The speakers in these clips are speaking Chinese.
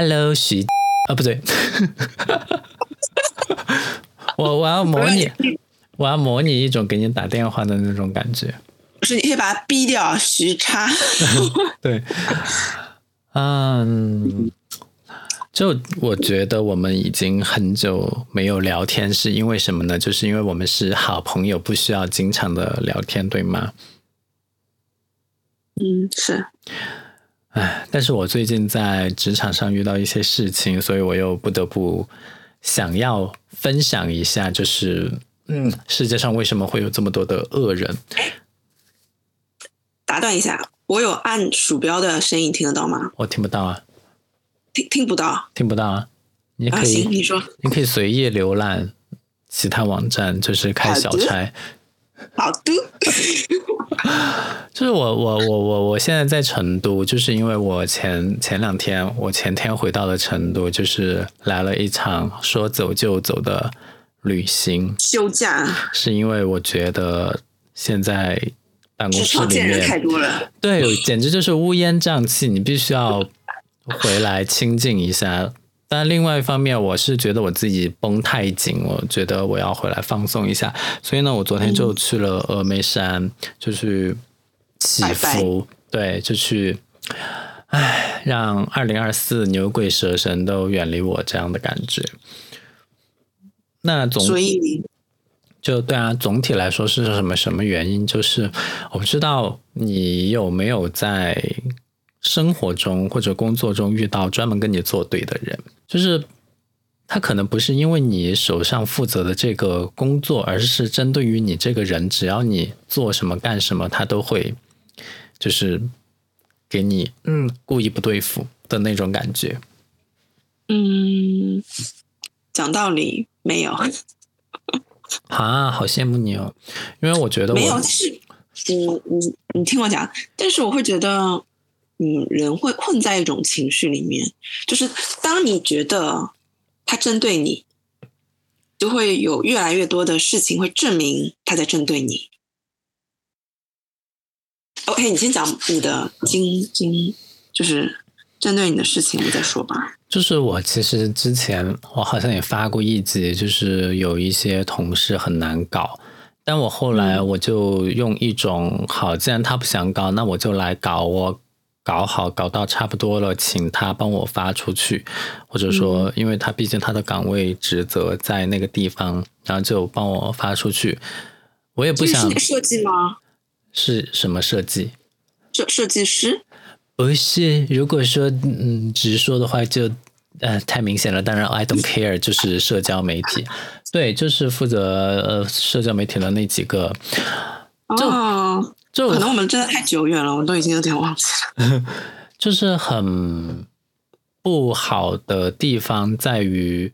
，Hello 徐啊，不对，我我要模拟，我要模拟一种给你打电话的那种感觉。不是，你可以把它逼掉，徐叉。对，嗯，就我觉得我们已经很久没有聊天，是因为什么呢？就是因为我们是好朋友，不需要经常的聊天，对吗？嗯，是。唉，但是我最近在职场上遇到一些事情，所以我又不得不想要分享一下，就是嗯，世界上为什么会有这么多的恶人？打断一下，我有按鼠标的声音听得到吗？我听不到啊，听听不到，听不到啊。你可以，你说，你可以随意浏览其他网站，就是开小差。好的。就是我我我我我现在在成都，就是因为我前前两天我前天回到了成都，就是来了一场说走就走的旅行休假，是因为我觉得现在办公室里面太多了，对，简直就是乌烟瘴气，你必须要回来清静一下。但另外一方面，我是觉得我自己绷太紧，我觉得我要回来放松一下。所以呢，我昨天就去了峨眉山，就去祈福，对，就去，唉，让二零二四牛鬼蛇神都远离我这样的感觉。那总所以就对啊，总体来说是什么什么原因？就是我不知道你有没有在。生活中或者工作中遇到专门跟你作对的人，就是他可能不是因为你手上负责的这个工作，而是针对于你这个人，只要你做什么干什么，他都会就是给你嗯故意不对付的那种感觉。嗯，讲道理没有 啊，好羡慕你哦，因为我觉得没有，是你你你听我讲，但是我会觉得。嗯，人会困在一种情绪里面，就是当你觉得他针对你，就会有越来越多的事情会证明他在针对你。OK，你先讲你的经经，就是针对你的事情，你再说吧。就是我其实之前我好像也发过一集，就是有一些同事很难搞，但我后来我就用一种好，既然他不想搞，那我就来搞我。搞好，搞到差不多了，请他帮我发出去，或者说，因为他毕竟他的岗位职责在那个地方，然后就帮我发出去。我也不想设计吗？是什么设计？设设计师？不是。如果说嗯直说的话，就呃太明显了。当然，I don't care，就是社交媒体，对，就是负责呃社交媒体的那几个。哦。就可能我们真的太久远了，我都已经有点忘记了。就是很不好的地方在于，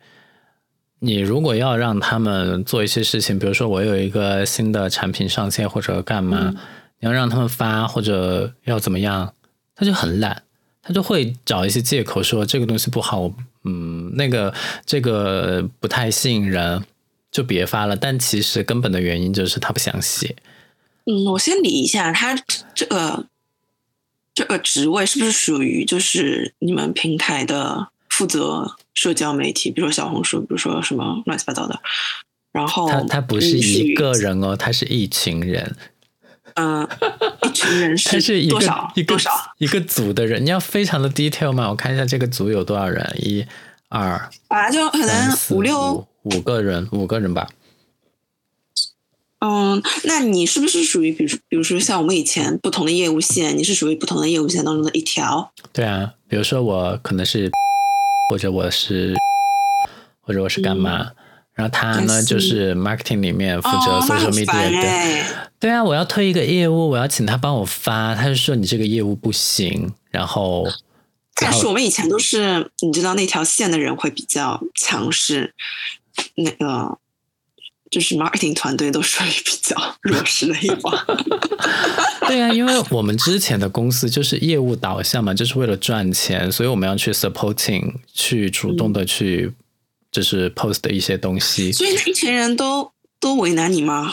你如果要让他们做一些事情，比如说我有一个新的产品上线或者干嘛，你要让他们发或者要怎么样，他就很懒，他就会找一些借口说这个东西不好，嗯，那个这个不太吸引人，就别发了。但其实根本的原因就是他不想写。嗯，我先理一下，他这个这个职位是不是属于就是你们平台的负责社交媒体，比如说小红书，比如说什么乱七八糟的。然后他他不是一个人哦，他是一群人。嗯，一群人是多少？多少？一个组的人，你要非常的 detail 吗？我看一下这个组有多少人，一、二，啊，就可能五六五个人，五个人吧。嗯，那你是不是属于，比如，比如说像我们以前不同的业务线，你是属于不同的业务线当中的一条？对啊，比如说我可能是，或者我是，或者我是干嘛？然后他呢，就是 marketing 里面负责 social media 的。对啊，我要推一个业务，我要请他帮我发，他就说你这个业务不行。然后，但是我们以前都是，你知道那条线的人会比较强势，那个。就是 marketing 团队都属于比较 弱势的一方。对啊，因为我们之前的公司就是业务导向嘛，就是为了赚钱，所以我们要去 supporting，去主动的去就是 post 一些东西。所以那一群人都都为难你吗？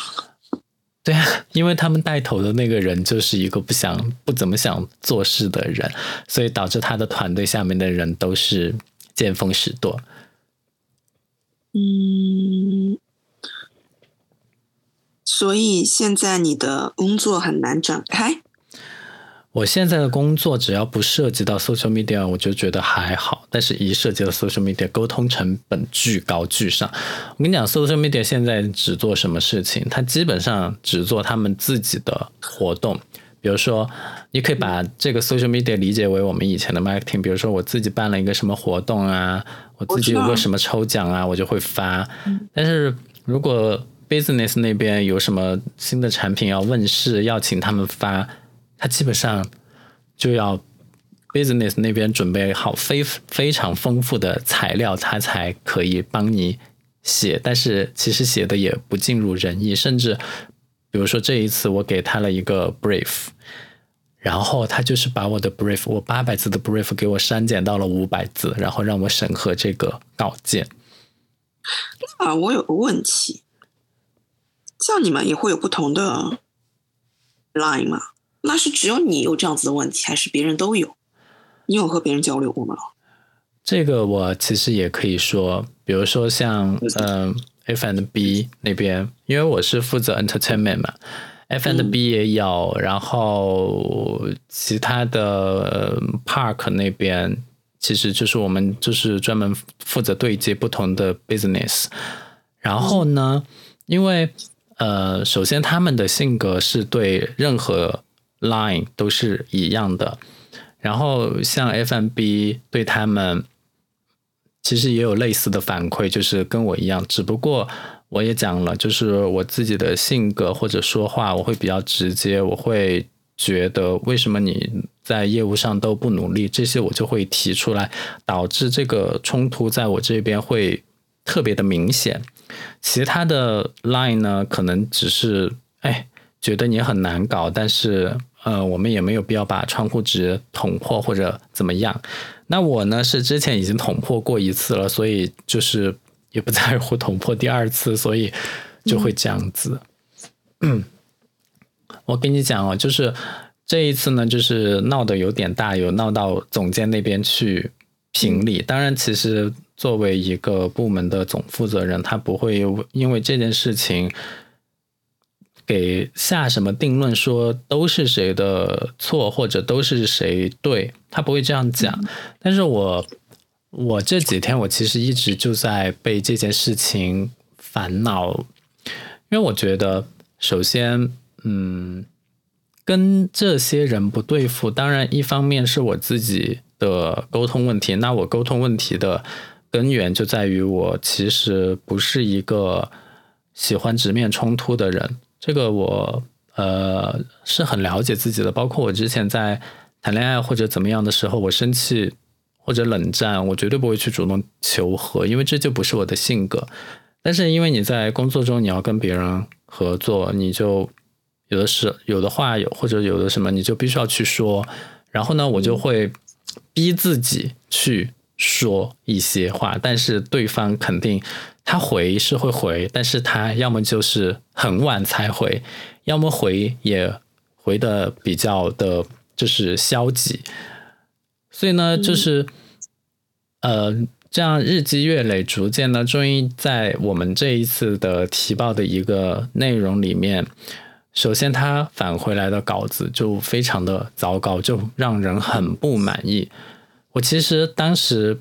对啊，因为他们带头的那个人就是一个不想、不怎么想做事的人，所以导致他的团队下面的人都是见风使舵。嗯，所以现在你的工作很难展开。我现在的工作只要不涉及到 social media，我就觉得还好。但是，一涉及到 social media，沟通成本巨高巨上。我跟你讲，social media 现在只做什么事情？它基本上只做他们自己的活动。比如说，你可以把这个 social media 理解为我们以前的 marketing。比如说，我自己办了一个什么活动啊，我自己有个什么抽奖啊，我就会发。但是如果 business 那边有什么新的产品要问世，要请他们发。他基本上就要 business 那边准备好非非常丰富的材料，他才可以帮你写。但是其实写的也不尽如人意，甚至比如说这一次我给他了一个 brief，然后他就是把我的 brief，我八百字的 brief 给我删减到了五百字，然后让我审核这个稿件。啊，我有个问题，像你们也会有不同的 line 吗？那是只有你有这样子的问题，还是别人都有？你有和别人交流过吗？这个我其实也可以说，比如说像嗯 F and B 那边，因为我是负责 entertainment 嘛，F and B 也有，然后其他的 park 那边，其实就是我们就是专门负责对接不同的 business。然后呢，因为呃，首先他们的性格是对任何 line 都是一样的，然后像 F M B 对他们其实也有类似的反馈，就是跟我一样，只不过我也讲了，就是我自己的性格或者说话我会比较直接，我会觉得为什么你在业务上都不努力，这些我就会提出来，导致这个冲突在我这边会特别的明显。其他的 line 呢，可能只是哎觉得你很难搞，但是。呃，我们也没有必要把窗户纸捅破或者怎么样。那我呢是之前已经捅破过一次了，所以就是也不在乎捅破第二次，所以就会这样子。嗯，我跟你讲哦，就是这一次呢，就是闹得有点大，有闹到总监那边去评理。当然，其实作为一个部门的总负责人，他不会因为这件事情。给下什么定论说都是谁的错或者都是谁对，他不会这样讲。但是我我这几天我其实一直就在被这件事情烦恼，因为我觉得首先，嗯，跟这些人不对付，当然一方面是我自己的沟通问题。那我沟通问题的根源就在于我其实不是一个喜欢直面冲突的人。这个我呃是很了解自己的，包括我之前在谈恋爱或者怎么样的时候，我生气或者冷战，我绝对不会去主动求和，因为这就不是我的性格。但是因为你在工作中你要跟别人合作，你就有的是有的话有或者有的什么，你就必须要去说。然后呢，我就会逼自己去说一些话，但是对方肯定。他回是会回，但是他要么就是很晚才回，要么回也回的比较的，就是消极。所以呢，就是呃，这样日积月累，逐渐呢，终于在我们这一次的提报的一个内容里面，首先他返回来的稿子就非常的糟糕，就让人很不满意。我其实当时。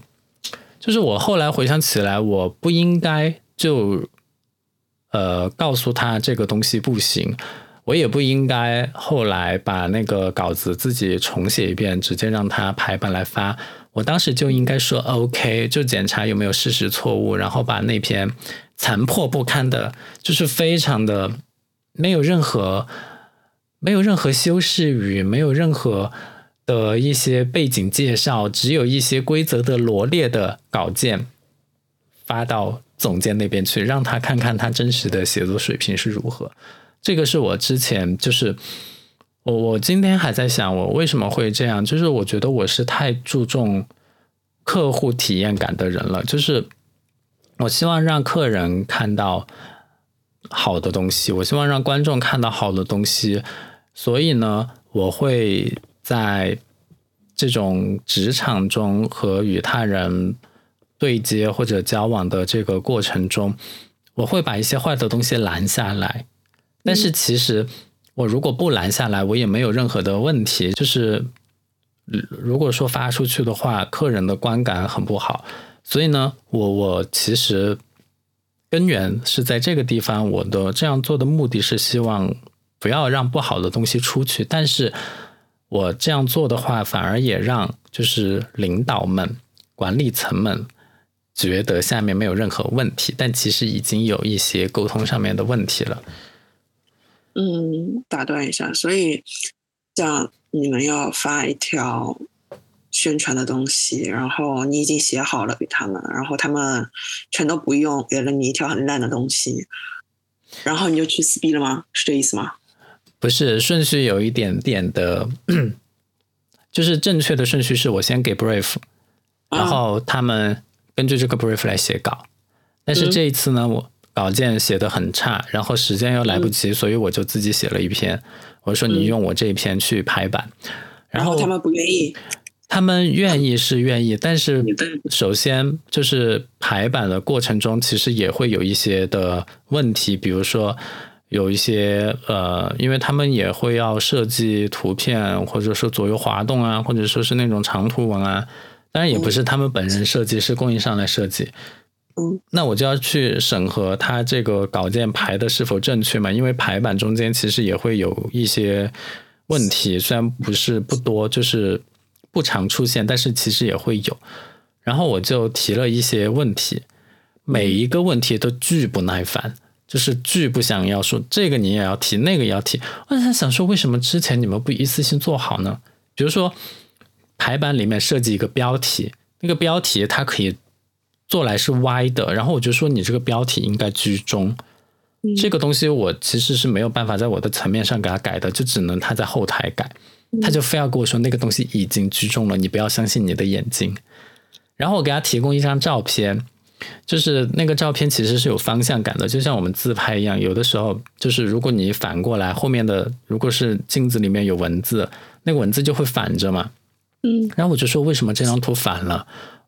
就是我后来回想起来，我不应该就呃告诉他这个东西不行，我也不应该后来把那个稿子自己重写一遍，直接让他排版来发。我当时就应该说 OK，就检查有没有事实错误，然后把那篇残破不堪的，就是非常的没有任何没有任何修饰语，没有任何。的一些背景介绍，只有一些规则的罗列的稿件发到总监那边去，让他看看他真实的写作水平是如何。这个是我之前就是我我今天还在想，我为什么会这样？就是我觉得我是太注重客户体验感的人了，就是我希望让客人看到好的东西，我希望让观众看到好的东西，所以呢，我会在这种职场中和与他人对接或者交往的这个过程中，我会把一些坏的东西拦下来。但是其实我如果不拦下来，我也没有任何的问题。就是如果说发出去的话，客人的观感很不好，所以呢，我我其实。根源是在这个地方，我的这样做的目的是希望不要让不好的东西出去，但是我这样做的话，反而也让就是领导们、管理层们觉得下面没有任何问题，但其实已经有一些沟通上面的问题了。嗯，打断一下，所以这样你们要发一条。宣传的东西，然后你已经写好了给他们，然后他们全都不用，给了你一条很烂的东西，然后你就去撕逼了吗？是这意思吗？不是，顺序有一点点的，就是正确的顺序是我先给 brief，然后他们根据这个 brief 来写稿。但是这一次呢，我稿件写的很差，然后时间又来不及，所以我就自己写了一篇。我说你用我这一篇去排版，然后他们不愿意。他们愿意是愿意，但是首先就是排版的过程中，其实也会有一些的问题，比如说有一些呃，因为他们也会要设计图片，或者说左右滑动啊，或者说是那种长图文啊，当然也不是他们本人设计，是供应商来设计。嗯，那我就要去审核他这个稿件排的是否正确嘛，因为排版中间其实也会有一些问题，虽然不是不多，就是。不常出现，但是其实也会有。然后我就提了一些问题，每一个问题都巨不耐烦，就是巨不想要说这个你也要提，那个也要提。我在想说，为什么之前你们不一次性做好呢？比如说排版里面设计一个标题，那个标题它可以做来是歪的，然后我就说你这个标题应该居中。这个东西我其实是没有办法在我的层面上给他改的，就只能他在后台改。他就非要跟我说那个东西已经居中了，你不要相信你的眼睛。然后我给他提供一张照片，就是那个照片其实是有方向感的，就像我们自拍一样。有的时候就是如果你反过来，后面的如果是镜子里面有文字，那个文字就会反着嘛。嗯。然后我就说为什么这张图反了？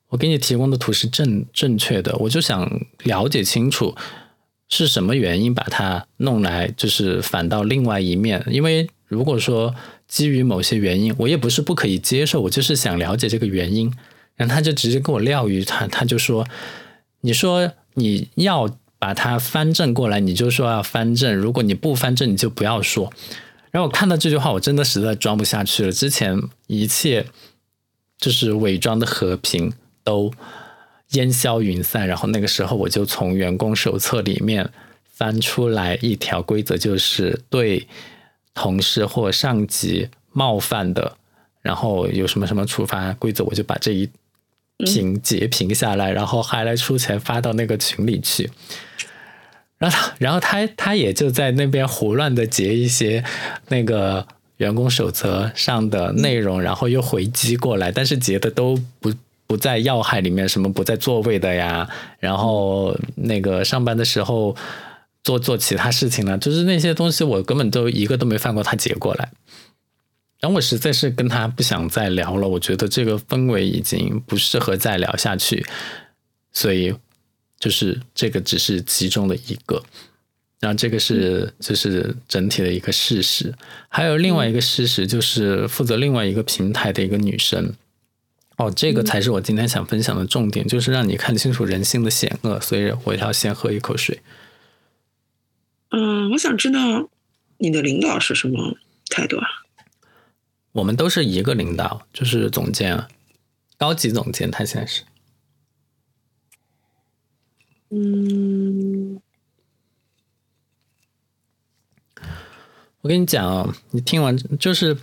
我给你提供的图是正正确的，我就想了解清楚是什么原因把它弄来就是反到另外一面，因为如果说。基于某些原因，我也不是不可以接受，我就是想了解这个原因。然后他就直接跟我撂一他他就说：“你说你要把它翻正过来，你就说要翻正；如果你不翻正，你就不要说。”然后我看到这句话，我真的实在装不下去了。之前一切就是伪装的和平都烟消云散，然后那个时候我就从员工手册里面翻出来一条规则，就是对。同事或上级冒犯的，然后有什么什么处罚规则，我就把这一屏截屏下来，然后还来出钱发到那个群里去。然后，然后他他也就在那边胡乱的截一些那个员工守则上的内容，然后又回击过来，但是截的都不不在要害里面，什么不在座位的呀，然后那个上班的时候。做做其他事情了，就是那些东西我根本都一个都没翻过，他截过来，然后我实在是跟他不想再聊了，我觉得这个氛围已经不适合再聊下去，所以就是这个只是其中的一个，然后这个是就是整体的一个事实，还有另外一个事实就是负责另外一个平台的一个女生，哦，这个才是我今天想分享的重点，就是让你看清楚人性的险恶，所以我要先喝一口水。嗯，我想知道你的领导是什么态度啊？我们都是一个领导，就是总监，高级总监，他现在是。嗯，我跟你讲啊，你听完就是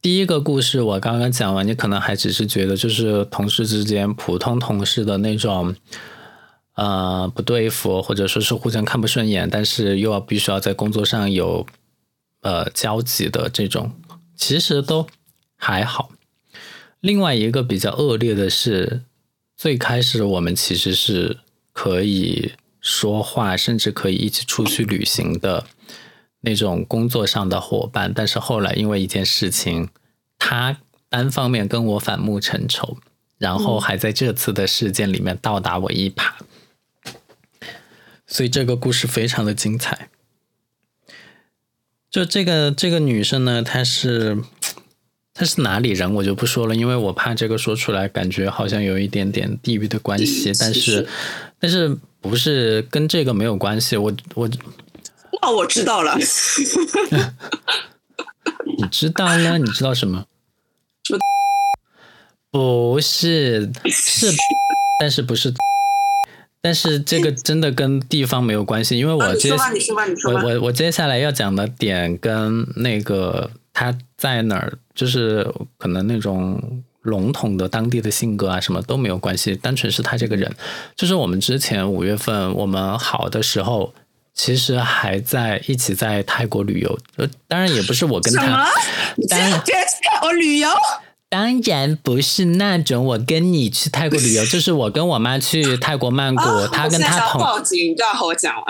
第一个故事，我刚刚讲完，你可能还只是觉得就是同事之间普通同事的那种。呃，不对付，或者说是互相看不顺眼，但是又要必须要在工作上有呃交集的这种，其实都还好。另外一个比较恶劣的是，最开始我们其实是可以说话，甚至可以一起出去旅行的那种工作上的伙伴。但是后来因为一件事情，他单方面跟我反目成仇，然后还在这次的事件里面倒打我一耙。所以这个故事非常的精彩。就这个这个女生呢，她是她是哪里人，我就不说了，因为我怕这个说出来，感觉好像有一点点地域的关系。但是但是不是跟这个没有关系？我我那我知道了。你知道了？你知道什么？不是是，但是不是。但是这个真的跟地方没有关系，因为我接我我我接下来要讲的点跟那个他在哪儿，就是可能那种笼统的当地的性格啊什么都没有关系，单纯是他这个人。就是我们之前五月份我们好的时候，其实还在一起在泰国旅游，呃，当然也不是我跟他，当然我旅游。当然不是那种我跟你去泰国旅游，就是我跟我妈去泰国曼谷，他跟她朋友报警，你要和我讲完。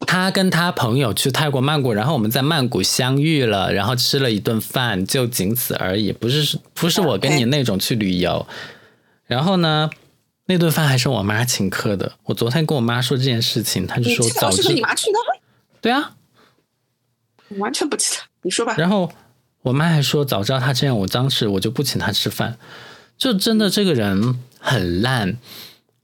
他跟他朋友去泰国曼谷，然后我们在曼谷相遇了，然后吃了一顿饭，就仅此而已，不是不是我跟你那种去旅游。然后呢，那顿饭还是我妈请客的。我昨天跟我妈说这件事情，她就说早知你妈去的。对啊，完全不记得，你说吧。然后。我妈还说，早知道他这样，我当时我就不请他吃饭。就真的这个人很烂，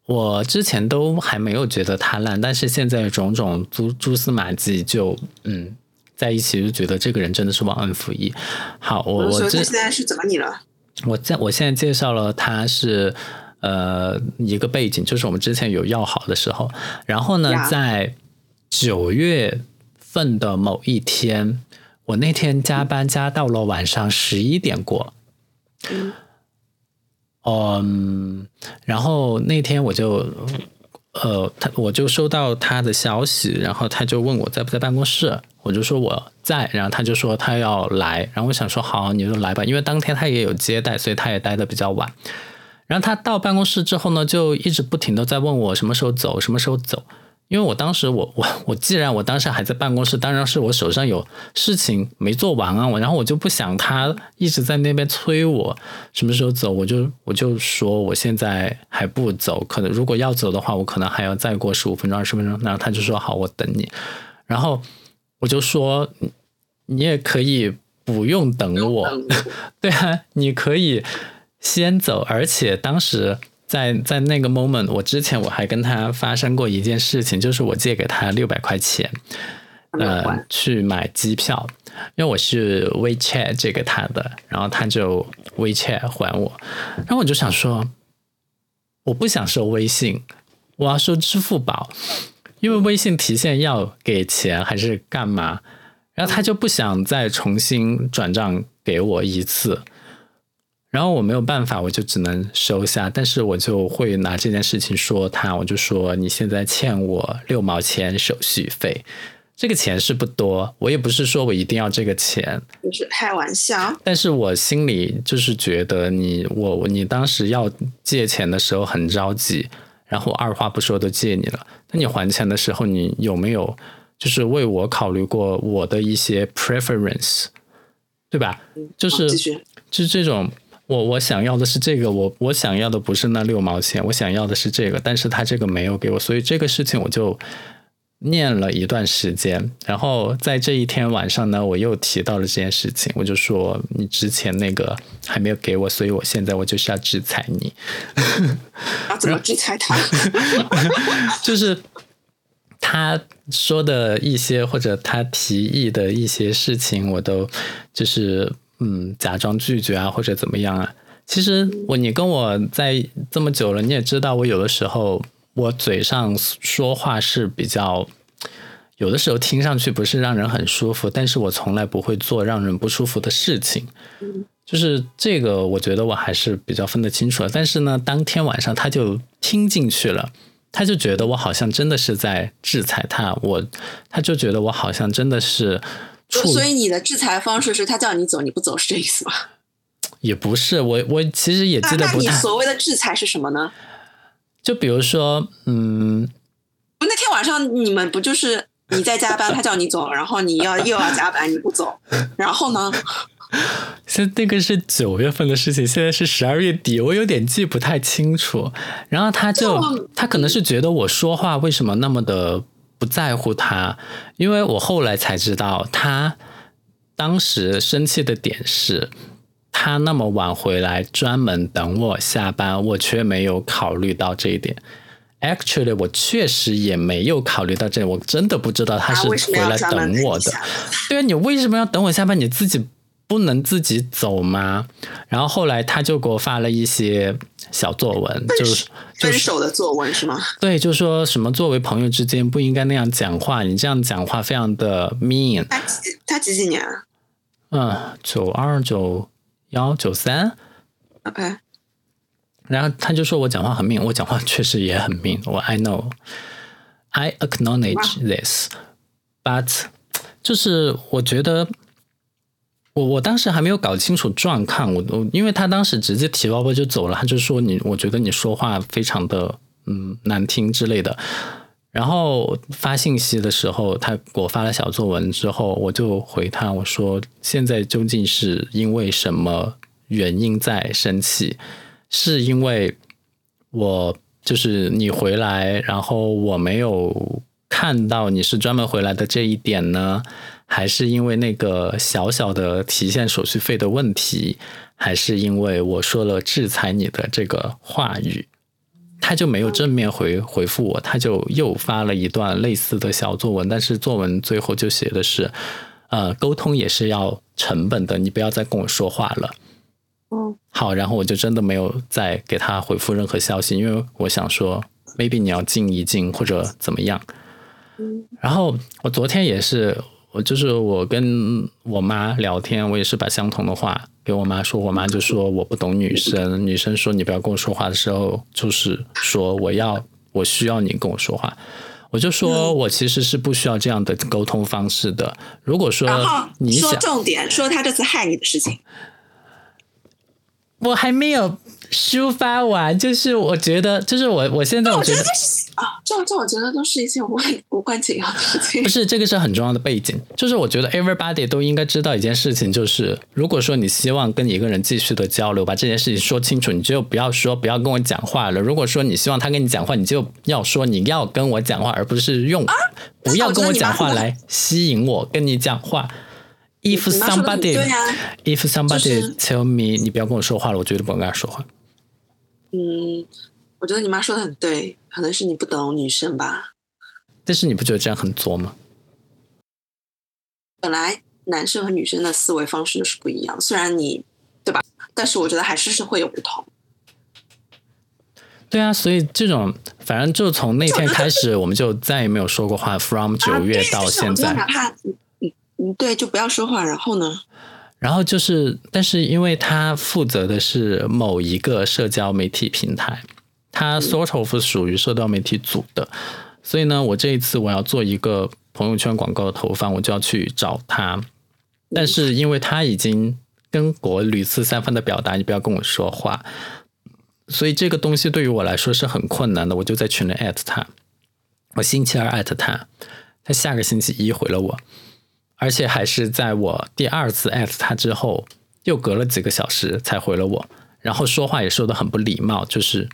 我之前都还没有觉得他烂，但是现在种种蛛蛛丝马迹就嗯在一起，就觉得这个人真的是忘恩负义。好，我我这现在是怎么你了？我在我现在介绍了他是呃一个背景，就是我们之前有要好的时候，然后呢，在九月份的某一天。我那天加班加到了晚上十一点过，嗯，然后那天我就，呃，他我就收到他的消息，然后他就问我在不在办公室，我就说我在，然后他就说他要来，然后我想说好，你就来吧，因为当天他也有接待，所以他也待的比较晚。然后他到办公室之后呢，就一直不停的在问我什么时候走，什么时候走。因为我当时我我我既然我当时还在办公室，当然是我手上有事情没做完啊，我然后我就不想他一直在那边催我什么时候走，我就我就说我现在还不走，可能如果要走的话，我可能还要再过十五分钟二十分钟，然后他就说好，我等你，然后我就说你也可以不用等我，对啊，你可以先走，而且当时。在在那个 moment，我之前我还跟他发生过一件事情，就是我借给他六百块钱，呃，去买机票，因为我是 WeChat 借给他的，然后他就 WeChat 还我，然后我就想说，我不想收微信，我要收支付宝，因为微信提现要给钱还是干嘛，然后他就不想再重新转账给我一次。然后我没有办法，我就只能收下。但是我就会拿这件事情说他，我就说你现在欠我六毛钱手续费，这个钱是不多，我也不是说我一定要这个钱，不是开玩笑。但是我心里就是觉得你我你当时要借钱的时候很着急，然后二话不说都借你了。那你还钱的时候，你有没有就是为我考虑过我的一些 preference，对吧？就是就是这种。我我想要的是这个，我我想要的不是那六毛钱，我想要的是这个，但是他这个没有给我，所以这个事情我就念了一段时间，然后在这一天晚上呢，我又提到了这件事情，我就说你之前那个还没有给我，所以我现在我就是要制裁你。要 怎么制裁他？就是他说的一些或者他提议的一些事情，我都就是。嗯，假装拒绝啊，或者怎么样啊？其实我你跟我在这么久了，你也知道，我有的时候我嘴上说话是比较，有的时候听上去不是让人很舒服，但是我从来不会做让人不舒服的事情。就是这个，我觉得我还是比较分得清楚的。但是呢，当天晚上他就听进去了，他就觉得我好像真的是在制裁他，我他就觉得我好像真的是。所以你的制裁方式是他叫你走你不走是这意思吗？也不是，我我其实也记得不得太。那你所谓的制裁是什么呢？就比如说，嗯，那天晚上你们不就是你在加班，他叫你走，然后你要又要加班，你不走，然后呢？现那个是九月份的事情，现在是十二月底，我有点记不太清楚。然后他就就他可能是觉得我说话为什么那么的不在乎他，因为我后来才知道，他当时生气的点是。他那么晚回来，专门等我下班，我却没有考虑到这一点。Actually，我确实也没有考虑到这，我真的不知道他是回来等我的 对啊，你为什么要等我下班？你自己不能自己走吗？然后后来他就给我发了一些小作文，就是就是分手的作文是吗？对，就说什么作为朋友之间不应该那样讲话，你这样讲话非常的 mean。他几他几几年啊嗯，九二九幺九三，？OK，然后他就说我讲话很 mean，我讲话确实也很 mean，我 I know，I acknowledge this，but 就是我觉得我我当时还没有搞清楚状况，我我因为他当时直接提包包就走了，他就说你我觉得你说话非常的嗯难听之类的。然后发信息的时候，他给我发了小作文之后，我就回他我说现在究竟是因为什么原因在生气？是因为我就是你回来，然后我没有看到你是专门回来的这一点呢，还是因为那个小小的提现手续费的问题，还是因为我说了制裁你的这个话语？他就没有正面回回复我，他就又发了一段类似的小作文，但是作文最后就写的是，呃，沟通也是要成本的，你不要再跟我说话了。嗯，好，然后我就真的没有再给他回复任何消息，因为我想说，maybe 你要静一静或者怎么样。嗯然后我昨天也是，我就是我跟我妈聊天，我也是把相同的话给我妈说，我妈就说我不懂女生，女生说你不要跟我说话的时候，就是说我要我需要你跟我说话。我就说，我其实是不需要这样的沟通方式的。如果说你想说，重点，说他这次害你的事情，我还没有抒发完，就是我觉得，就是我我现在我觉得啊，这这我觉得都是一些无关无关紧要的事情不。是这个是很重要的背景，就是我觉得 everybody 都应该知道一件事情，就是如果说你希望跟一个人继续的交流，把这件事情说清楚，你就不要说不要跟我讲话了。如果说你希望他跟你讲话，你就要说你要跟我讲话，而不是用、不要跟我讲话来吸引我跟你讲话。If somebody if somebody tell me 你不要跟我说话了，我绝对不会跟他说话。嗯，我觉得你妈说的很对，可能是你不懂女生吧。但是你不觉得这样很作吗？本来男生和女生的思维方式就是不一样，虽然你对吧？但是我觉得还是是会有不同。对啊，所以这种反正就从那天开始，我们就再也没有说过话。From 九月到现在，哪怕你你你对，就不要说话。然后呢？然后就是，但是因为他负责的是某一个社交媒体平台，他 sort of 属于社交媒体组的，所以呢，我这一次我要做一个朋友圈广告的投放，我就要去找他。但是因为他已经跟我屡次三番的表达，你不要跟我说话，所以这个东西对于我来说是很困难的。我就在群里艾特他，我星期二艾特他，他下个星期一回了我。而且还是在我第二次艾特他之后，又隔了几个小时才回了我，然后说话也说的很不礼貌，就是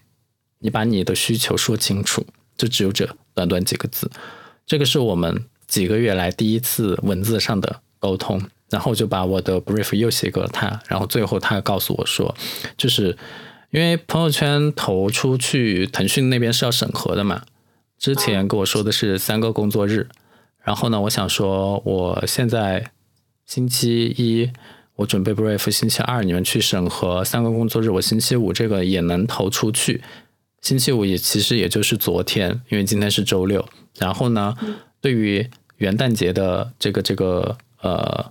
你把你的需求说清楚，就只有这短短几个字。这个是我们几个月来第一次文字上的沟通，然后就把我的 brief 又写给了他，然后最后他告诉我说，就是因为朋友圈投出去，腾讯那边是要审核的嘛，之前跟我说的是三个工作日。然后呢，我想说，我现在星期一我准备 brief，星期二你们去审核三个工作日，我星期五这个也能投出去。星期五也其实也就是昨天，因为今天是周六。然后呢，对于元旦节的这个这个呃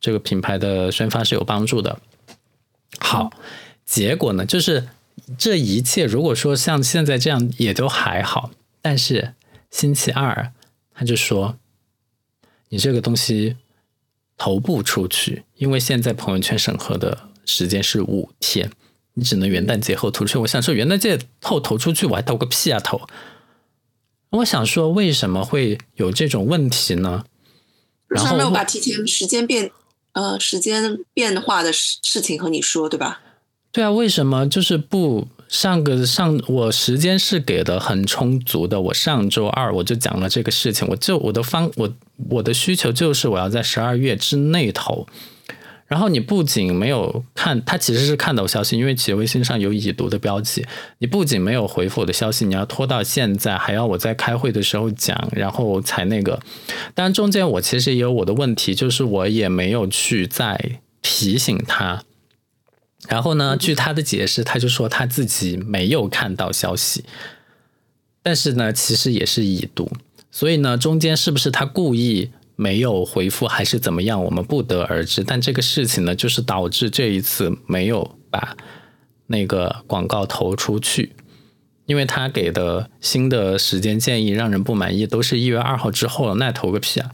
这个品牌的宣发是有帮助的。好，结果呢，就是这一切如果说像现在这样也都还好，但是星期二。他就说：“你这个东西投不出去，因为现在朋友圈审核的时间是五天，你只能元旦节后投出去。”我想说，元旦节后投出去，我还投个屁啊投！我想说，为什么会有这种问题呢？然后没有把提前时间变呃时间变化的事事情和你说，对吧？对啊，为什么就是不上个上我时间是给的很充足的？我上周二我就讲了这个事情，我就我的方我我的需求就是我要在十二月之内投。然后你不仅没有看，他其实是看到消息，因为企业微信上有已读的标记。你不仅没有回复我的消息，你要拖到现在，还要我在开会的时候讲，然后才那个。当然中间我其实也有我的问题，就是我也没有去再提醒他。然后呢，据他的解释，他就说他自己没有看到消息，但是呢，其实也是已读。所以呢，中间是不是他故意？没有回复还是怎么样，我们不得而知。但这个事情呢，就是导致这一次没有把那个广告投出去，因为他给的新的时间建议让人不满意，都是一月二号之后了，那投个屁啊！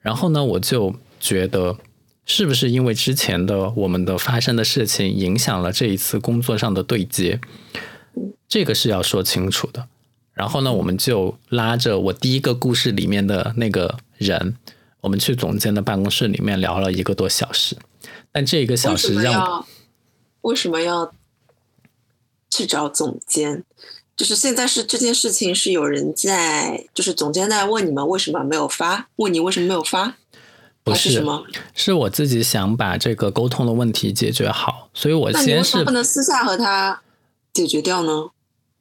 然后呢，我就觉得是不是因为之前的我们的发生的事情影响了这一次工作上的对接，这个是要说清楚的。然后呢，我们就拉着我第一个故事里面的那个人，我们去总监的办公室里面聊了一个多小时。但这一个小时让为什么要去找总监？就是现在是这件事情是有人在，就是总监在问你们为什么没有发？问你为什么没有发？不是什么？是我自己想把这个沟通的问题解决好，所以我先是不能私下和他解决掉呢？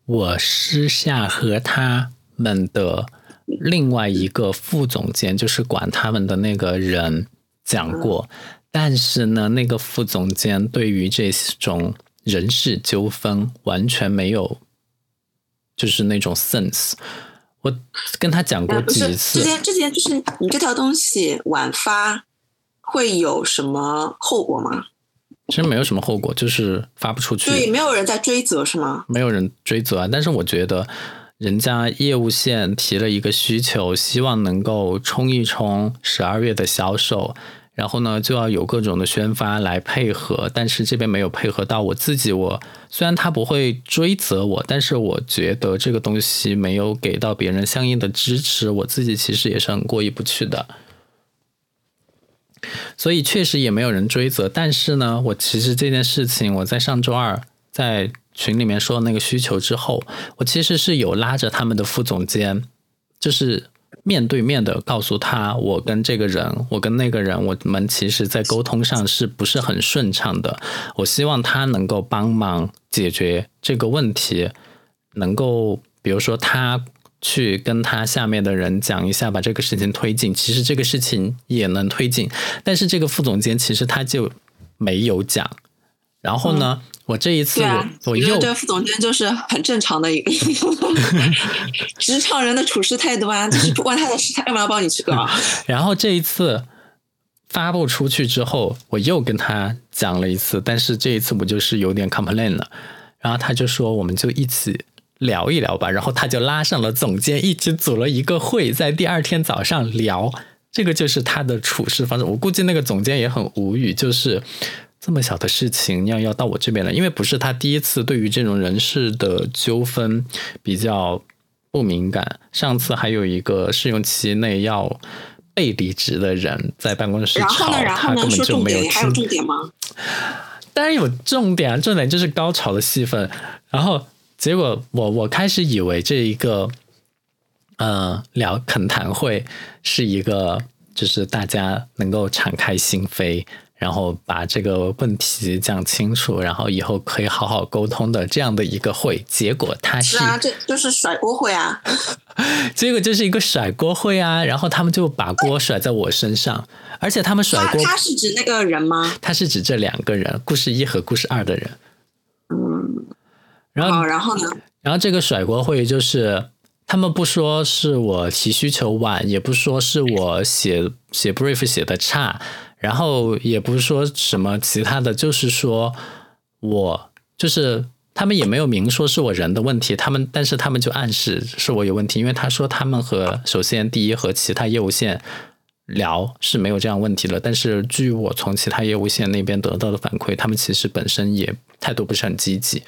我私下和他们的另外一个副总监，就是管他们的那个人讲过，但是呢，那个副总监对于这种人事纠纷完全没有，就是那种 sense。我跟他讲过几次，之前之前就是你这条东西晚发会有什么后果吗？其实没有什么后果，就是发不出去。对，没有人在追责是吗？没有人追责啊，但是我觉得人家业务线提了一个需求，希望能够冲一冲十二月的销售，然后呢就要有各种的宣发来配合，但是这边没有配合到。我自己，我虽然他不会追责我，但是我觉得这个东西没有给到别人相应的支持，我自己其实也是很过意不去的。所以确实也没有人追责，但是呢，我其实这件事情，我在上周二在群里面说那个需求之后，我其实是有拉着他们的副总监，就是面对面的告诉他，我跟这个人，我跟那个人，我们其实在沟通上是不是很顺畅的？我希望他能够帮忙解决这个问题，能够比如说他。去跟他下面的人讲一下，把这个事情推进。其实这个事情也能推进，但是这个副总监其实他就没有讲。然后呢，我这一次我我又这副总监就是很正常的一个 职场人的处事态度啊，就是不关他的事，他干嘛要帮你去搞？然后这一次发布出去之后，我又跟他讲了一次，但是这一次我就是有点 complain 了。然后他就说，我们就一起。聊一聊吧，然后他就拉上了总监，一起组了一个会，在第二天早上聊。这个就是他的处事方式。我估计那个总监也很无语，就是这么小的事情要要到我这边来，因为不是他第一次对于这种人事的纠纷比较不敏感。上次还有一个试用期内要被离职的人在办公室吵，他根本就没有还有重点吗？当然有重点啊，重点就是高潮的戏份，然后。结果我我开始以为这一个，呃，聊恳谈会是一个，就是大家能够敞开心扉，然后把这个问题讲清楚，然后以后可以好好沟通的这样的一个会。结果他是啊，这就是甩锅会啊。结果就是一个甩锅会啊，然后他们就把锅甩在我身上，而且他们甩锅，他是指那个人吗？他是指这两个人，故事一和故事二的人。嗯。然后，然后呢？然后这个甩锅会就是他们不说是我提需求晚，也不说是我写写 brief 写的差，然后也不是说什么其他的，就是说我就是他们也没有明说是我人的问题，他们但是他们就暗示是我有问题，因为他说他们和首先第一和其他业务线聊是没有这样问题了，但是据我从其他业务线那边得到的反馈，他们其实本身也态度不是很积极。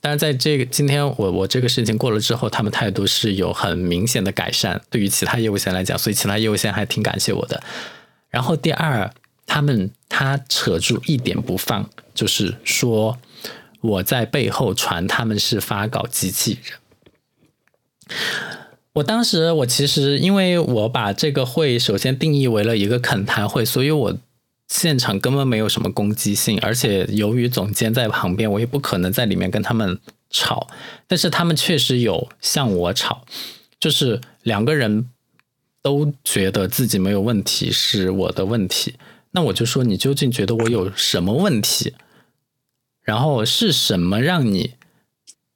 但是在这个今天我我这个事情过了之后，他们态度是有很明显的改善，对于其他业务线来讲，所以其他业务线还挺感谢我的。然后第二，他们他扯住一点不放，就是说我在背后传他们是发稿机器人。我当时我其实因为我把这个会首先定义为了一个恳谈会，所以我。现场根本没有什么攻击性，而且由于总监在旁边，我也不可能在里面跟他们吵。但是他们确实有向我吵，就是两个人都觉得自己没有问题是我的问题。那我就说，你究竟觉得我有什么问题？然后是什么让你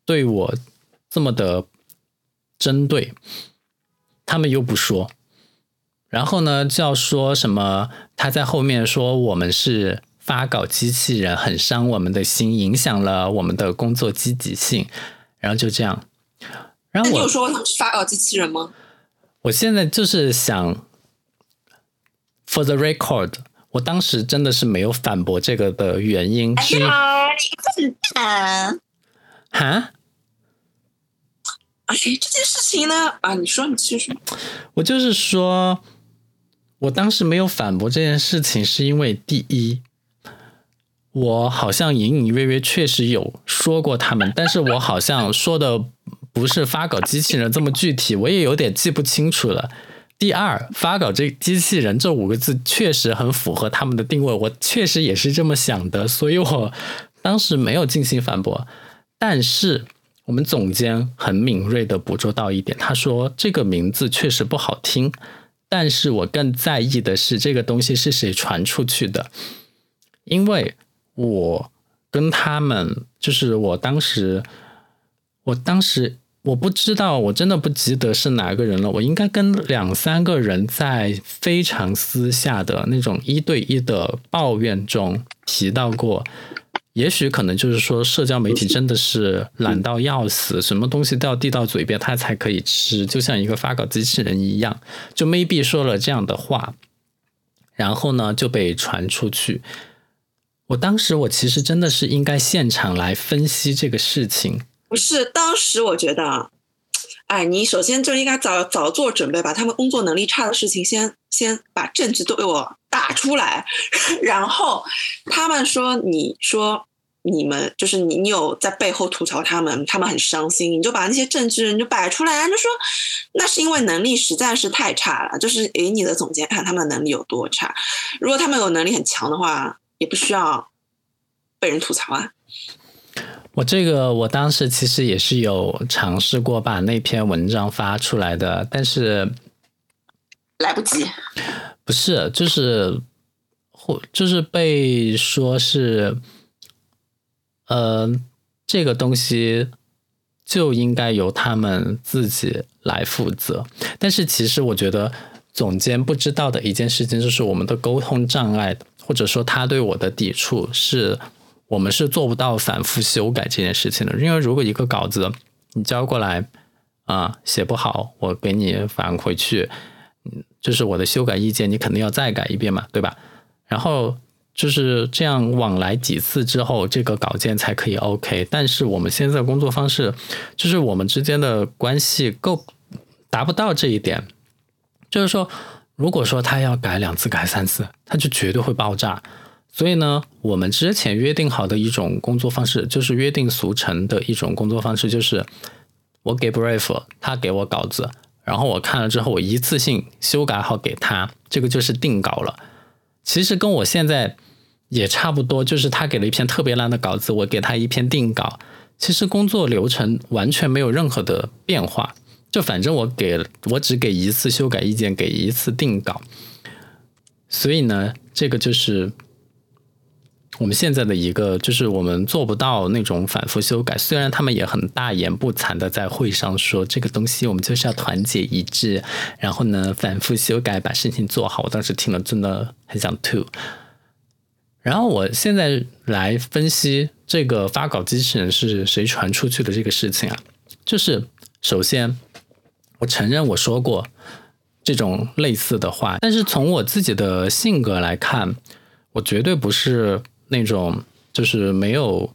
对我这么的针对？他们又不说。然后呢，就要说什么？他在后面说我们是发稿机器人，很伤我们的心，影响了我们的工作积极性。然后就这样。然后你有说发稿机器人吗？我现在就是想，for the record，我当时真的是没有反驳这个的原因是。你笨蛋！哈？哎，这件事情呢？啊，你说，你继续说。我就是说。我当时没有反驳这件事情，是因为第一，我好像隐隐约约确实有说过他们，但是我好像说的不是发稿机器人这么具体，我也有点记不清楚了。第二，发稿这机器人这五个字确实很符合他们的定位，我确实也是这么想的，所以我当时没有进行反驳。但是我们总监很敏锐的捕捉到一点，他说这个名字确实不好听。但是我更在意的是这个东西是谁传出去的，因为我跟他们就是我当时，我当时我不知道，我真的不记得是哪个人了。我应该跟两三个人在非常私下的那种一对一的抱怨中提到过。也许可能就是说，社交媒体真的是懒到要死，什么东西都要递到嘴边，他才可以吃，就像一个发稿机器人一样。就 maybe 说了这样的话，然后呢就被传出去。我当时我其实真的是应该现场来分析这个事情。不是，当时我觉得，哎，你首先就应该早早做准备，把他们工作能力差的事情先先把证据都给我。打出来，然后他们说：“你说你们就是你，你有在背后吐槽他们，他们很伤心。你就把那些证据你就摆出来，就说那是因为能力实在是太差了。就是给你的总监看他们能力有多差。如果他们有能力很强的话，也不需要被人吐槽啊。”我这个我当时其实也是有尝试过把那篇文章发出来的，但是来不及。不是，就是或就是被说是，呃，这个东西就应该由他们自己来负责。但是其实我觉得总监不知道的一件事情就是我们的沟通障碍，或者说他对我的抵触，是我们是做不到反复修改这件事情的。因为如果一个稿子你交过来啊写不好，我给你返回去。就是我的修改意见，你肯定要再改一遍嘛，对吧？然后就是这样往来几次之后，这个稿件才可以 OK。但是我们现在工作方式，就是我们之间的关系够达不到这一点。就是说，如果说他要改两次、改三次，他就绝对会爆炸。所以呢，我们之前约定好的一种工作方式，就是约定俗成的一种工作方式，就是我给 brief，他给我稿子。然后我看了之后，我一次性修改好给他，这个就是定稿了。其实跟我现在也差不多，就是他给了一篇特别烂的稿子，我给他一篇定稿。其实工作流程完全没有任何的变化，就反正我给我只给一次修改意见，给一次定稿。所以呢，这个就是。我们现在的一个就是我们做不到那种反复修改，虽然他们也很大言不惭的在会上说这个东西我们就是要团结一致，然后呢反复修改把事情做好。我当时听了真的很想吐。然后我现在来分析这个发稿机器人是谁传出去的这个事情啊，就是首先我承认我说过这种类似的话，但是从我自己的性格来看，我绝对不是。那种就是没有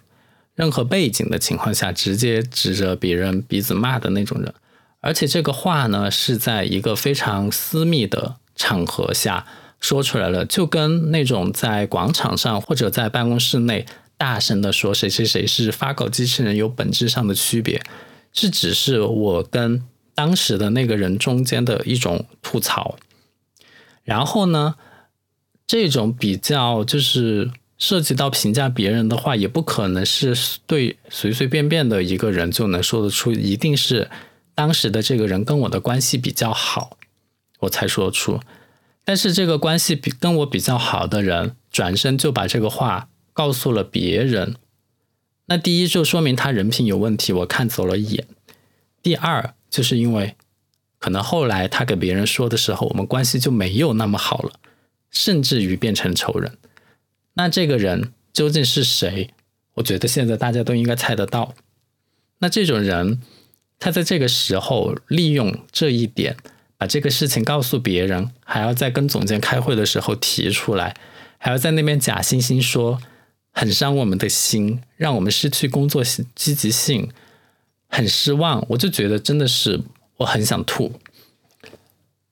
任何背景的情况下，直接指着别人鼻子骂的那种人。而且这个话呢，是在一个非常私密的场合下说出来了，就跟那种在广场上或者在办公室内大声的说谁谁谁是发稿机器人有本质上的区别，是只是我跟当时的那个人中间的一种吐槽。然后呢，这种比较就是涉及到评价别人的话，也不可能是对随随便便的一个人就能说得出，一定是。当时的这个人跟我的关系比较好，我才说出。但是这个关系比跟我比较好的人转身就把这个话告诉了别人，那第一就说明他人品有问题，我看走了眼。第二就是因为可能后来他给别人说的时候，我们关系就没有那么好了，甚至于变成仇人。那这个人究竟是谁？我觉得现在大家都应该猜得到。那这种人。他在这个时候利用这一点，把这个事情告诉别人，还要在跟总监开会的时候提出来，还要在那边假惺惺说很伤我们的心，让我们失去工作积极性，很失望。我就觉得真的是我很想吐，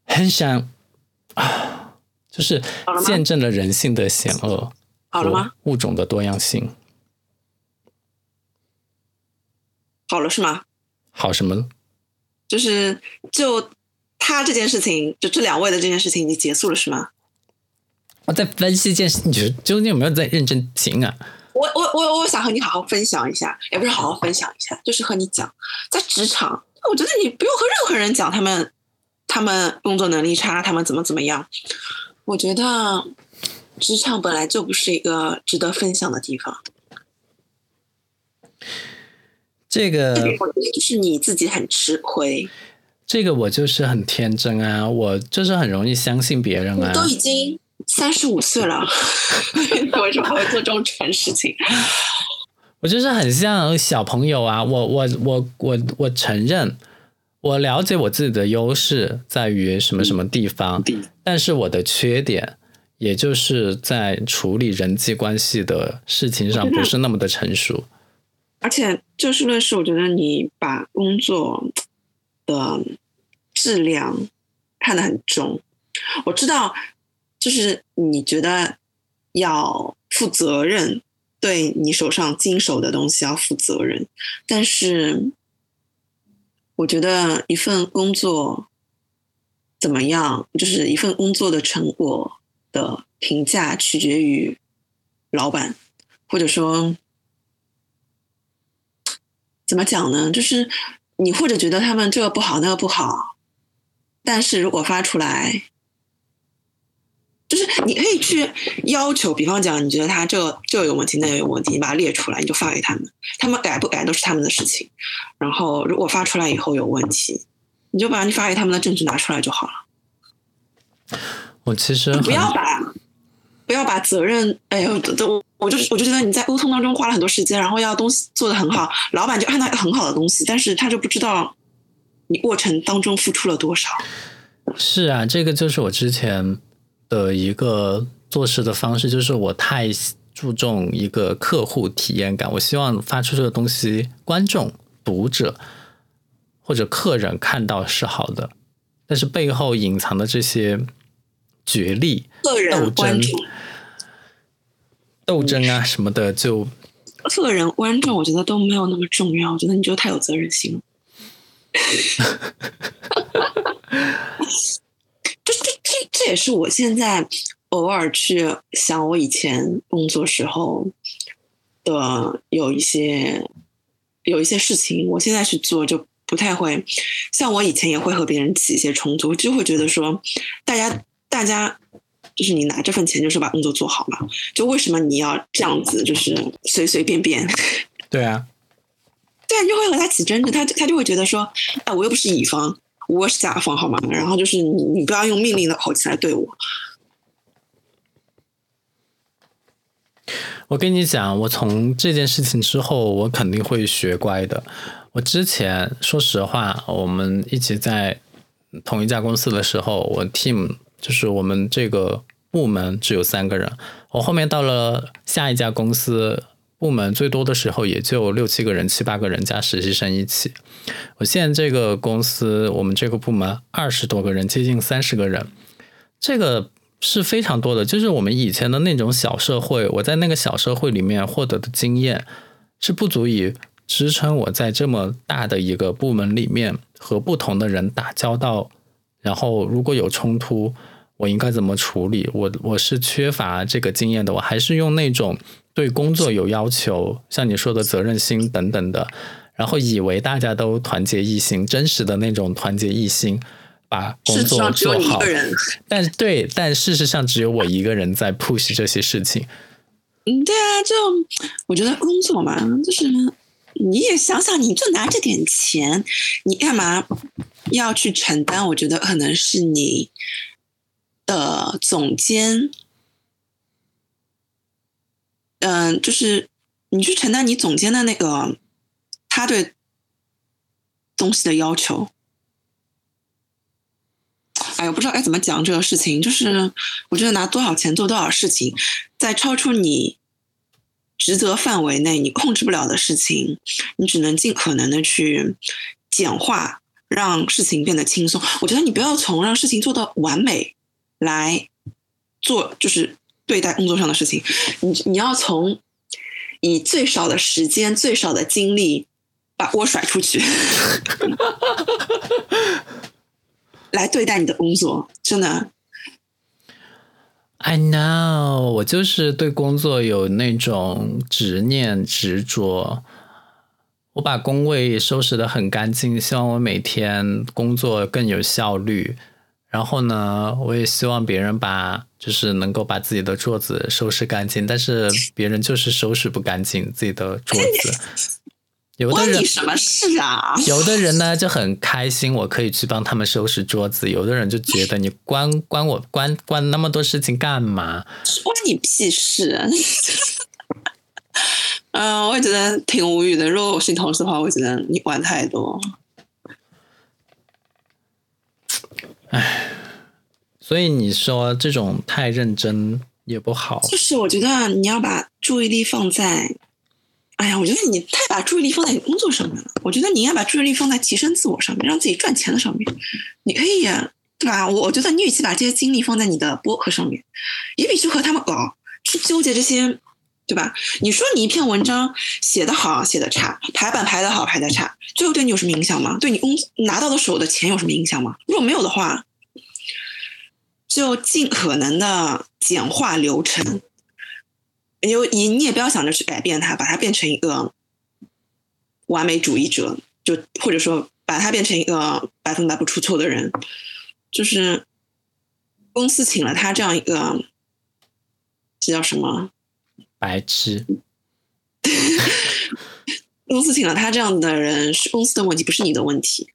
很想啊，就是见证了人性的险恶，好了吗？物种的多样性，好了是吗？好什么？就是就他这件事情，就这两位的这件事情已经结束了，是吗？我在分析一件事，你究竟有没有在认真听啊？我我我我想和你好好分享一下，也不是好好分享一下，就是和你讲，在职场，我觉得你不用和任何人讲他们他们工作能力差，他们怎么怎么样。我觉得职场本来就不是一个值得分享的地方。这个就是你自己很吃亏。这个我就是很天真啊，我就是很容易相信别人啊。都已经三十五岁了，为什么还会做这种蠢事情？我就是很像小朋友啊！我我我我我承认，我了解我自己的优势在于什么什么地方，但是我的缺点，也就是在处理人际关系的事情上不是那么的成熟。而且就事论事，我觉得你把工作的质量看得很重。我知道，就是你觉得要负责任，对你手上经手的东西要负责任。但是，我觉得一份工作怎么样，就是一份工作的成果的评价取决于老板，或者说。怎么讲呢？就是你或者觉得他们这个不好那个不好，但是如果发出来，就是你可以去要求，比方讲，你觉得他这这有问题，那个有问题，你把它列出来，你就发给他们，他们改不改都是他们的事情。然后如果发出来以后有问题，你就把你发给他们的证据拿出来就好了。我其实不要把。不要把责任，哎呦，都我就是我就觉得你在沟通当中花了很多时间，然后要东西做的很好，老板就看到很好的东西，但是他就不知道你过程当中付出了多少。是啊，这个就是我之前的一个做事的方式，就是我太注重一个客户体验感，我希望发出去的东西，观众、读者或者客人看到是好的，但是背后隐藏的这些。角力、个人斗争、斗争啊什么的，就个人观众，我觉得都没有那么重要。我觉得你就太有责任心了。这这这这也是我现在偶尔去想我以前工作时候的有一些有一些事情，我现在去做就不太会。像我以前也会和别人起一些冲突，就会觉得说大家。大家就是你拿这份钱就是把工作做好嘛？就为什么你要这样子？就是随随便便？对啊，对啊，就会和他起争执。他他就会觉得说，哎，我又不是乙方，我是甲方，好吗？然后就是你你不要用命令的口气来对我。我跟你讲，我从这件事情之后，我肯定会学乖的。我之前说实话，我们一起在同一家公司的时候，我 team。就是我们这个部门只有三个人，我后面到了下一家公司，部门最多的时候也就六七个人、七八个人加实习生一起。我现在这个公司，我们这个部门二十多个人，接近三十个人，这个是非常多的。就是我们以前的那种小社会，我在那个小社会里面获得的经验是不足以支撑我在这么大的一个部门里面和不同的人打交道，然后如果有冲突，我应该怎么处理？我我是缺乏这个经验的，我还是用那种。对工作有要求，像你说的责任心等等的，然后以为大家都团结一心，真实的那种团结一心，把工作做好。但对，但事实上只有我一个人在 push 这些事情。嗯，对啊，就我觉得工作嘛，就是你也想想，你就拿这点钱，你干嘛要去承担？我觉得可能是你的总监。嗯，就是你去承担你总监的那个他对东西的要求。哎我，不知道该怎么讲这个事情。就是我觉得拿多少钱做多少事情，在超出你职责范围内你控制不了的事情，你只能尽可能的去简化，让事情变得轻松。我觉得你不要从让事情做到完美来做，就是。对待工作上的事情，你你要从以最少的时间、最少的精力把锅甩出去，来对待你的工作，真的。I know，我就是对工作有那种执念、执着。我把工位收拾的很干净，希望我每天工作更有效率。然后呢，我也希望别人把就是能够把自己的桌子收拾干净，但是别人就是收拾不干净自己的桌子。有的人什么事啊？有的人呢就很开心，我可以去帮他们收拾桌子；有的人就觉得你关关我关关那么多事情干嘛？关你屁事！嗯，我也觉得挺无语的。如果我是你同事的话，我觉得你管太多。唉，所以你说这种太认真也不好。就是我觉得你要把注意力放在，哎呀，我觉得你太把注意力放在你工作上面了。我觉得你应该把注意力放在提升自我上面，让自己赚钱的上面。你可以，对吧？我我觉得你与其把这些精力放在你的播客上面，也比去和他们搞，去纠结这些，对吧？你说你一篇文章写的好，写的差，排版排的好，排的差。最后对你有什么影响吗？对你工拿到的手的钱有什么影响吗？如果没有的话，就尽可能的简化流程。你你你也不要想着去改变它，把它变成一个完美主义者，就或者说把它变成一个百分百不出错的人。就是公司请了他这样一个，这叫什么？白痴。公司请了他这样的人是公司的问题，不是你的问题。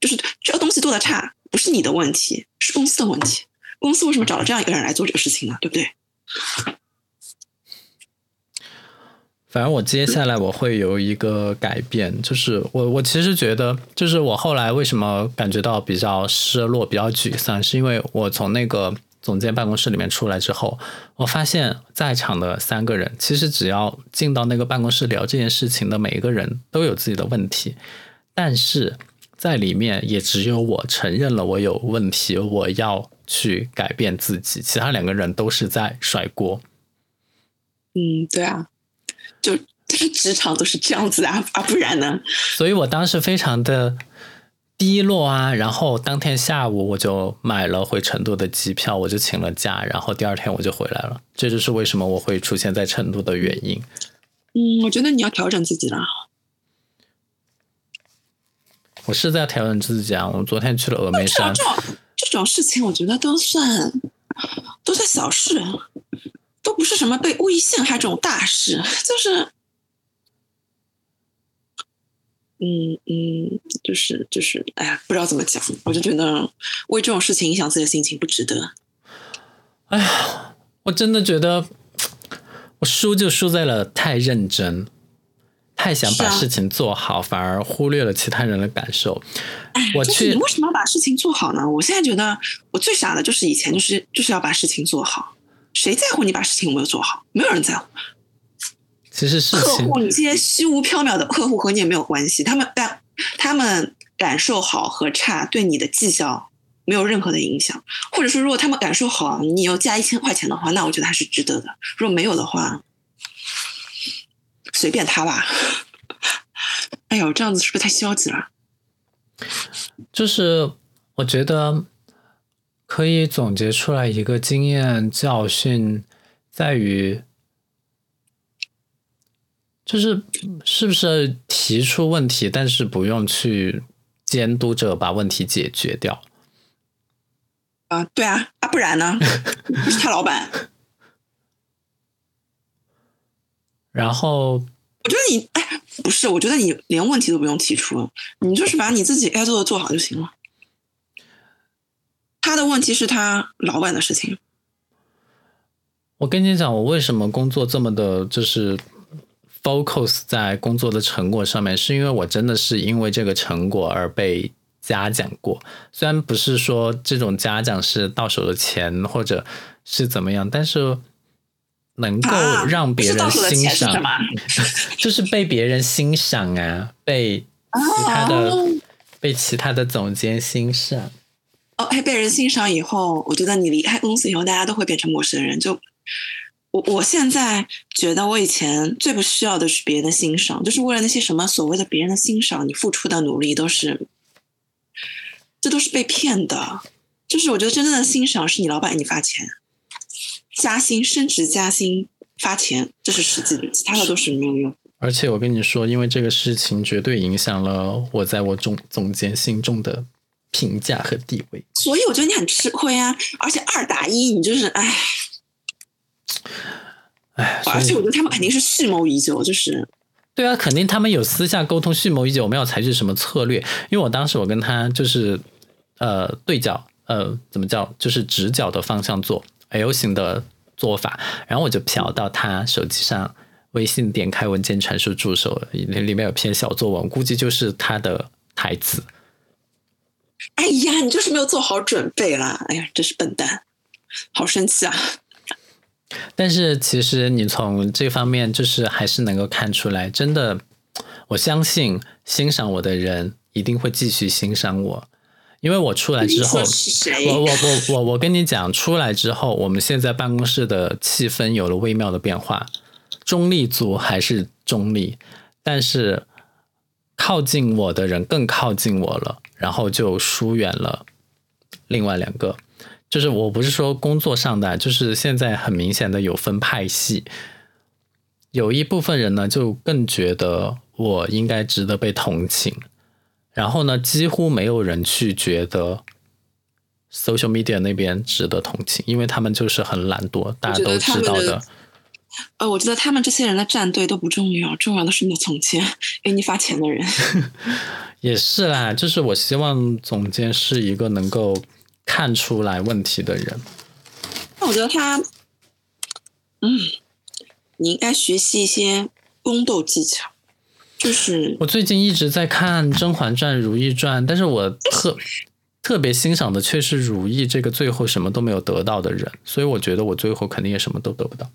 就是这个东西做的差，不是你的问题，是公司的问题。公司为什么找了这样一个人来做这个事情呢？对不对？反正我接下来我会有一个改变，就是我我其实觉得，就是我后来为什么感觉到比较失落、比较沮丧，是因为我从那个。总监办公室里面出来之后，我发现在场的三个人，其实只要进到那个办公室聊这件事情的每一个人都有自己的问题，但是在里面也只有我承认了我有问题，我要去改变自己，其他两个人都是在甩锅。嗯，对啊，就就是职场都是这样子啊，啊，不然呢？所以我当时非常的。低落啊！然后当天下午我就买了回成都的机票，我就请了假，然后第二天我就回来了。这就是为什么我会出现在成都的原因。嗯，我觉得你要调整自己了。我是在调整自己啊！我昨天去了峨眉山。这种这种事情，我觉得都算都算小事，都不是什么被故意陷害这种大事，就是。嗯嗯，就是就是，哎呀，不知道怎么讲，我就觉得为这种事情影响自己的心情不值得。哎呀，我真的觉得我输就输在了太认真，太想把事情做好，反而忽略了其他人的感受。我去，你为什么要把事情做好呢？我现在觉得我最傻的就是以前，就是就是要把事情做好。谁在乎你把事情有没有做好？没有人在乎。其实是客户，你这些虚无缥缈的客户和你也没有关系，他们但他们感受好和差对你的绩效没有任何的影响，或者说如果他们感受好，你要加一千块钱的话，那我觉得还是值得的。如果没有的话，随便他吧。哎呦，这样子是不是太消极了？就是我觉得可以总结出来一个经验教训，在于就是是不是提出问题，但是不用去监督着把问题解决掉。啊，对啊，啊，不然呢？不是他老板。然后我觉得你，哎，不是，我觉得你连问题都不用提出，你就是把你自己该做的做好就行了。他的问题是他老板的事情。我跟你讲，我为什么工作这么的，就是 focus 在工作的成果上面，是因为我真的是因为这个成果而被嘉奖过。虽然不是说这种嘉奖是到手的钱或者是怎么样，但是能够啊让别人欣赏，就是被别人欣赏啊，被其他的、哦被其他的总监欣赏。哦，哎，被人欣赏以后，我觉得你离开公司以后，大家都会变成陌生人。就我我现在觉得，我以前最不需要的是别人的欣赏，就是为了那些什么所谓的别人的欣赏，你付出的努力都是，这都是被骗的。就是我觉得真正的欣赏是你老板给你发钱，加薪、升职、加薪、发钱，这是实际的，其他的都是没有用。而且我跟你说，因为这个事情绝对影响了我在我总总监心中的评价和地位。所以我觉得你很吃亏啊，而且二打一，你就是哎，哎，所而且我觉得他们肯定是蓄谋已久，就是对啊，肯定他们有私下沟通，蓄谋已久，我们要采取什么策略？因为我当时我跟他就是呃对角，呃怎么叫，就是直角的方向做 L 型的做法，然后我就瞟到他手机上微信点开文件传输助手，里里面有篇小作文，估计就是他的台词。哎呀，你就是没有做好准备啦！哎呀，真是笨蛋，好生气啊！但是其实你从这方面就是还是能够看出来，真的，我相信欣赏我的人一定会继续欣赏我，因为我出来之后？我我我我我跟你讲，出来之后，我们现在办公室的气氛有了微妙的变化，中立组还是中立，但是靠近我的人更靠近我了，然后就疏远了另外两个。就是我不是说工作上的，就是现在很明显的有分派系，有一部分人呢就更觉得我应该值得被同情，然后呢几乎没有人去觉得 social media 那边值得同情，因为他们就是很懒惰，大家都知道的。呃，我觉得他们这些人的战队都不重要，重要的是你的总监给你发钱的人。也是啦，就是我希望总监是一个能够看出来问题的人。那我觉得他，嗯，你应该学习一些宫斗技巧，就是我最近一直在看《甄嬛传》《如懿传》，但是我 特特别欣赏的却是如懿这个最后什么都没有得到的人，所以我觉得我最后肯定也什么都得不到。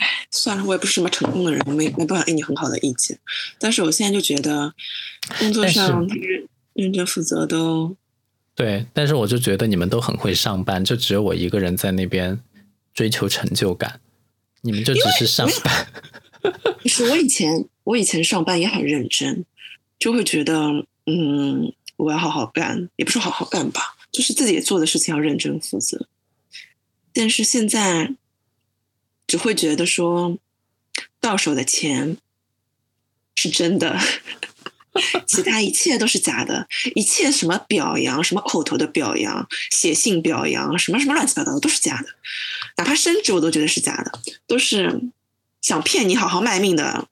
算了，我也不是什么成功的人，我没没办法给你很好的意见。但是我现在就觉得，工作上认认真负责都对，但是我就觉得你们都很会上班，就只有我一个人在那边追求成就感，你们就只是上班。不是我以前我以前上班也很认真，就会觉得嗯，我要好好干，也不是好好干吧，就是自己做的事情要认真负责。但是现在只会觉得说，到手的钱是真的，其他一切都是假的，一切什么表扬、什么口头的表扬、写信表扬、什么什么乱七八糟的都是假的，哪怕升职我都觉得是假的，都是想骗你好好卖命的，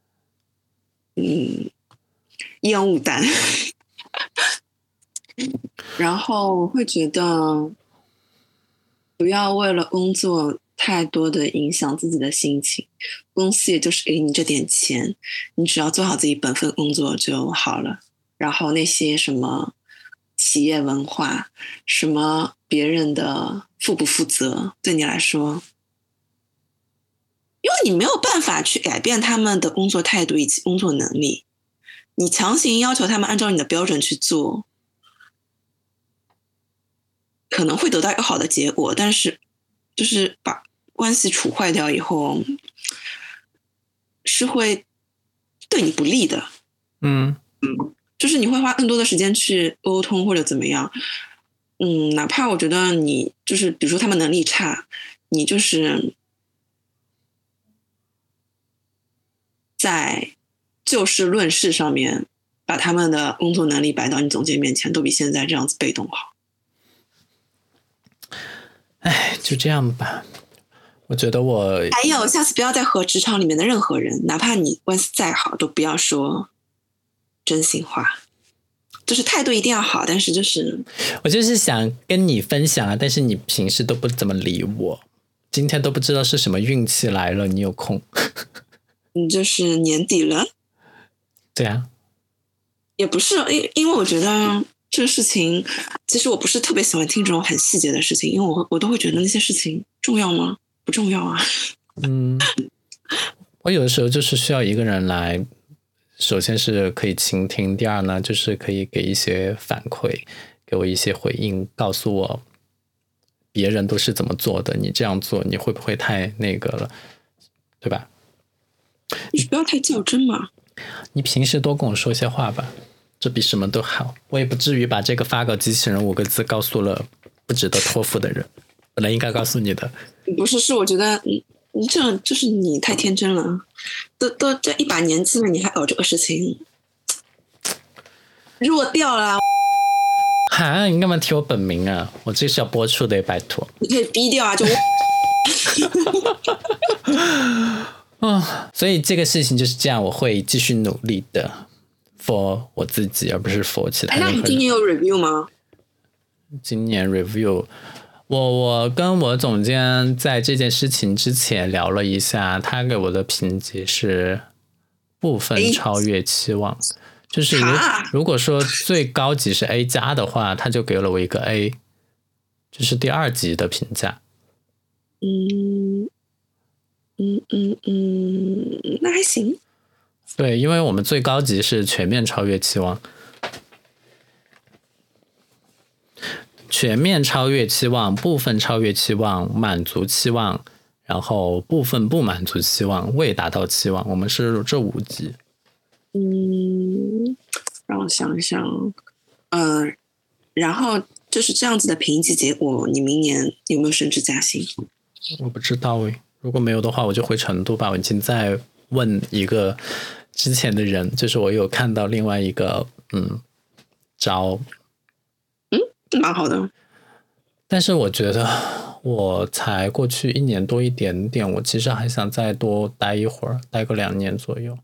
嗯，烟雾弹。然后会觉得不要为了工作太多的影响自己的心情，公司也就是给你这点钱，你只要做好自己本分工作就好了。然后那些什么企业文化，什么别人的负不负责，对你来说因为你没有办法去改变他们的工作态度以及工作能力，你强行要求他们按照你的标准去做，可能会得到一个好的结果，但是就是把关系处坏掉以后，是会对你不利的。嗯嗯，就是你会花更多的时间去沟通或者怎么样。嗯，哪怕我觉得你就是，比如说他们能力差，你就是在就事论事上面把他们的工作能力摆到你总监面前，都比现在这样子被动好。哎，就这样吧。我觉得我还有，下次不要再和职场里面的任何人，哪怕你关系再好，都不要说真心话。就是态度一定要好，但是就是我就是想跟你分享啊，但是你平时都不怎么理我，今天都不知道是什么运气来了，你有空？你，就是年底了。对啊，也不是，因因为我觉得这个事情，其实我不是特别喜欢听这种很细节的事情，因为我我都会觉得那些事情重要吗？不重要啊。嗯，我有的时候就是需要一个人来。首先是可以倾听，第二呢，就是可以给一些反馈，给我一些回应，告诉我别人都是怎么做的，你这样做你会不会太那个了，对吧？你不要太较真嘛。你平时多跟我说些话吧，这比什么都好。我也不至于把这个发稿机器人五个字告诉了不值得托付的人，本来应该告诉你的。不是，是我觉得你你这样就是你太天真了。都都这一把年纪了，你还搞这个事情，弱掉了。哈，你干嘛提我本名啊？我这是要播出的，拜托。你可以逼掉啊，就。啊，所以这个事情就是这样，我会继续努力的，for 我自己，而不是 for 其他人。那你今年有 review 吗？今年 review。我我跟我总监在这件事情之前聊了一下，他给我的评级是部分超越期望，就是如如果说最高级是 A 加的话，他就给了我一个 A，这是第二级的评价。嗯嗯嗯嗯，那还行。对，因为我们最高级是全面超越期望。全面超越期望，部分超越期望，满足期望，然后部分不满足期望，未达到期望。我们是这五级。嗯，让我想想，嗯，然后就是这样子的评级结果，你明年有没有升职加薪？我不知道诶，如果没有的话，我就回成都吧。我已经在问一个之前的人，就是我有看到另外一个嗯招。蛮好的，但是我觉得我才过去一年多一点点，我其实还想再多待一会儿，待个两年左右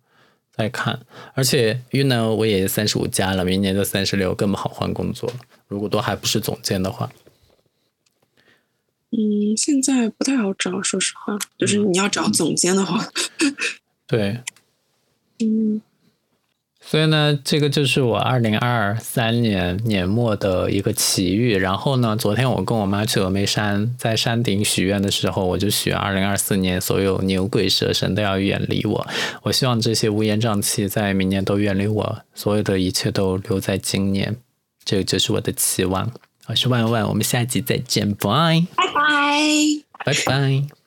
再看。而且云南我也三十五加了，明年就三十六，更不好换工作了。如果都还不是总监的话，嗯，现在不太好找，说实话，就是你要找总监的话，对，嗯。所以呢，这个就是我二零二三年年末的一个奇遇。然后呢，昨天我跟我妈去峨眉山，在山顶许愿的时候，我就许愿二零二四年所有牛鬼蛇神都要远离我。我希望这些乌烟瘴气在明年都远离我，所有的一切都留在今年。这个就是我的期望。我是万万，我们下集再见，拜拜拜拜拜。